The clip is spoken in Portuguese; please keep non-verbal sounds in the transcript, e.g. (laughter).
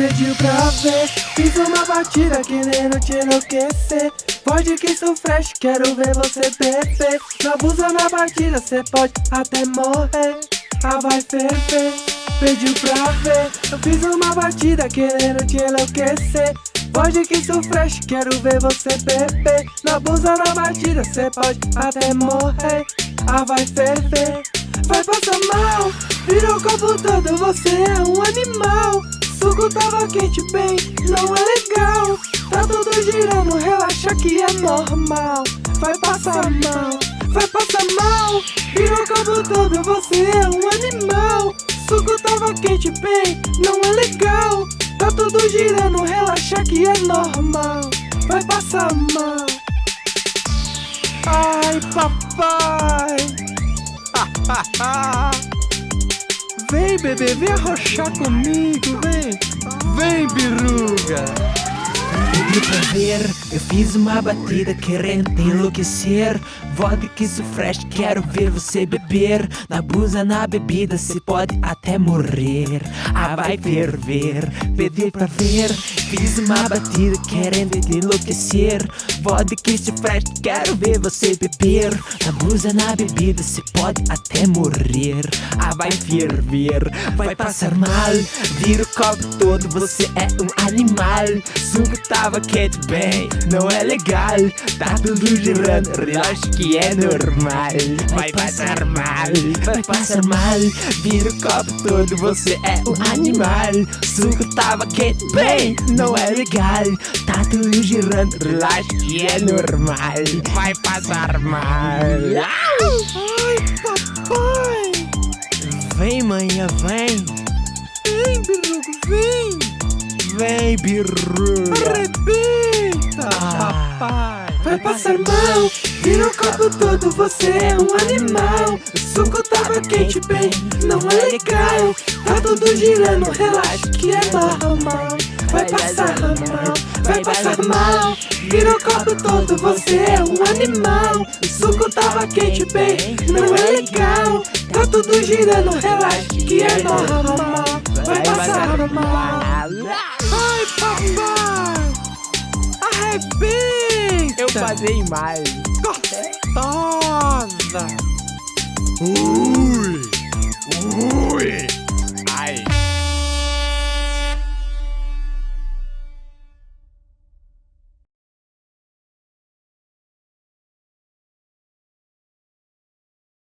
pediu pra ver. Fiz uma batida querendo te enlouquecer. Pode que isso fresh, quero ver você beber. Não abusa na batida, cê pode até morrer. Ah, vai ferver, pediu pra ver. Eu fiz uma batida querendo te enlouquecer. Pode que isso fresh, quero ver você beber. Não abusa na batida, cê pode até morrer. Ah, vai ferver, vai passar mal. Virou o copo todo, você é um animal Suco tava quente, bem, não é legal. Tá tudo girando, relaxa que é normal. Vai passar mal, vai passar mal. Virou o copo todo, você é um animal. Suco tava quente, bem, não é legal. Tá tudo girando, relaxa que é normal. Vai passar mal. Ai papai. (laughs) Vem bebê, vem arrochar comigo, vem Vem biruga Pedi pra ver, eu fiz uma batida querendo te enlouquecer. Vodka isso fresh, quero ver você beber. Na abusa na bebida, cê pode até morrer. Ah, vai ferver, pedi pra ver. Fiz uma batida querendo te enlouquecer. Vodka isso fresh, quero ver você beber. Na abusa na bebida, cê pode até morrer. Ah, vai ferver, vai passar mal. Vira o copo todo, você é um animal Suco tava quente bem, não é legal. Tá tudo girando, relaxa que é normal. Vai passar mal, vai passar mal. Vira o copo todo, você é um animal. Suco tava quente bem, não é legal. Tá tudo girando, relaxa que é normal. Vai passar mal. Ai papai. Vem manhã, vem. Vem biruga, vem Vem Arrebenta Ah. papai Vai passar mal, vira o copo todo, você é um animal. O suco tava quente, bem, não é legal. Tá tudo girando, relaxa que é normal. Vai passar mal, vai passar mal. Vira o copo todo, você é um animal. O suco tava quente, bem, não é legal. Tá tudo girando, relaxa que arrebenta Eu passei mais gostosa. Ui, ui.